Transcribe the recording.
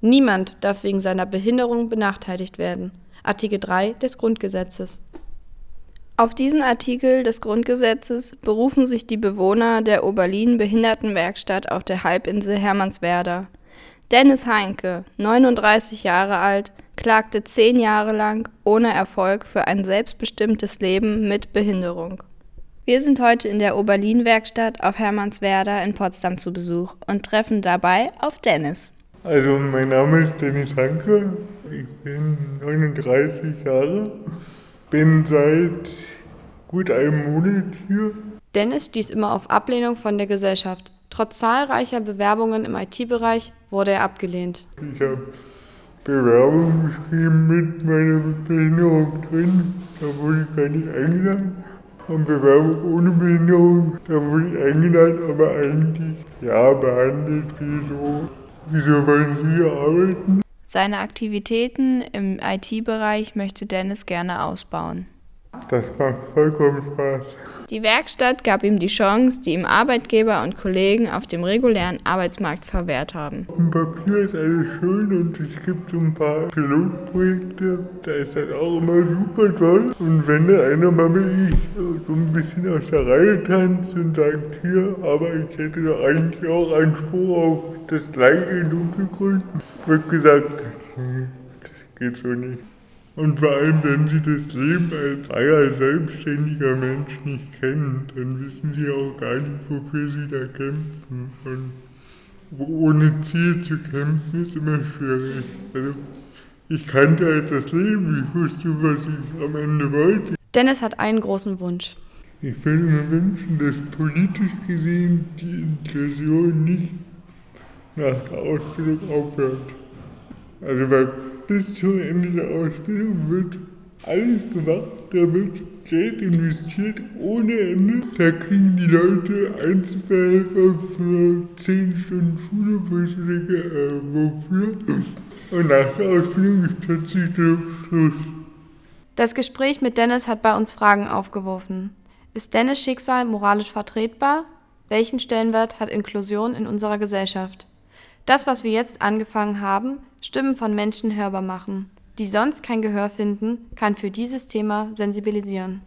Niemand darf wegen seiner Behinderung benachteiligt werden. Artikel 3 des Grundgesetzes. Auf diesen Artikel des Grundgesetzes berufen sich die Bewohner der Oberlin Behindertenwerkstatt auf der Halbinsel Hermannswerder. Dennis Heinke, 39 Jahre alt, klagte zehn Jahre lang ohne Erfolg für ein selbstbestimmtes Leben mit Behinderung. Wir sind heute in der Oberlin-Werkstatt auf Hermannswerder in Potsdam zu Besuch und treffen dabei auf Dennis. Also mein Name ist Dennis Hanke, ich bin 39 Jahre, bin seit gut einem Monat hier. Dennis stieß immer auf Ablehnung von der Gesellschaft. Trotz zahlreicher Bewerbungen im IT-Bereich wurde er abgelehnt. Ich habe Bewerbung geschrieben mit meiner Behinderung drin, da wurde ich gar nicht eingeladen. Und Bewerbung ohne Behinderung, da wurde ich eingeladen, aber eigentlich ja behandelt wie so Wieso wollen Sie hier arbeiten? Seine Aktivitäten im IT-Bereich möchte Dennis gerne ausbauen. Das macht vollkommen Spaß. Die Werkstatt gab ihm die Chance, die ihm Arbeitgeber und Kollegen auf dem regulären Arbeitsmarkt verwehrt haben. Dem Papier ist alles schön und es gibt so ein paar Pilotprojekte, da ist das auch immer super toll. Und wenn da einer mal wie ich so ein bisschen aus der Reihe tanzt und sagt, hier, aber ich hätte doch eigentlich auch Anspruch auf das gleiche in wird gesagt, das geht so nicht. Und vor allem, wenn Sie das Leben als freier, selbstständiger Mensch nicht kennen, dann wissen Sie auch gar nicht, wofür Sie da kämpfen. Und ohne Ziel zu kämpfen ist immer schwierig. Also, ich kannte halt das Leben, ich wusste, was ich am Ende wollte. Dennis hat einen großen Wunsch. Ich würde mir wünschen, dass politisch gesehen die Inklusion nicht nach der Ausbildung aufhört. Also weil bis zum Ende der Ausbildung wird alles gemacht, da wird Geld investiert ohne Ende. Da kriegen die Leute Einzelverhelfer für 10 Stunden Schule, wo ich äh, wofür? Und nach der Ausbildung ist plötzlich der Schluss. Das Gespräch mit Dennis hat bei uns Fragen aufgeworfen. Ist Dennis Schicksal moralisch vertretbar? Welchen Stellenwert hat Inklusion in unserer Gesellschaft? Das, was wir jetzt angefangen haben, Stimmen von Menschen hörbar machen, die sonst kein Gehör finden, kann für dieses Thema sensibilisieren.